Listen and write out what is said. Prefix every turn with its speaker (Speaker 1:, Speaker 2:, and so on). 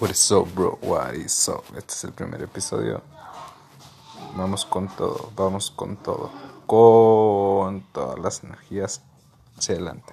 Speaker 1: What is up, bro? What is up? Este es el primer episodio. Vamos con todo, vamos con todo. Con todas las energías hacia adelante.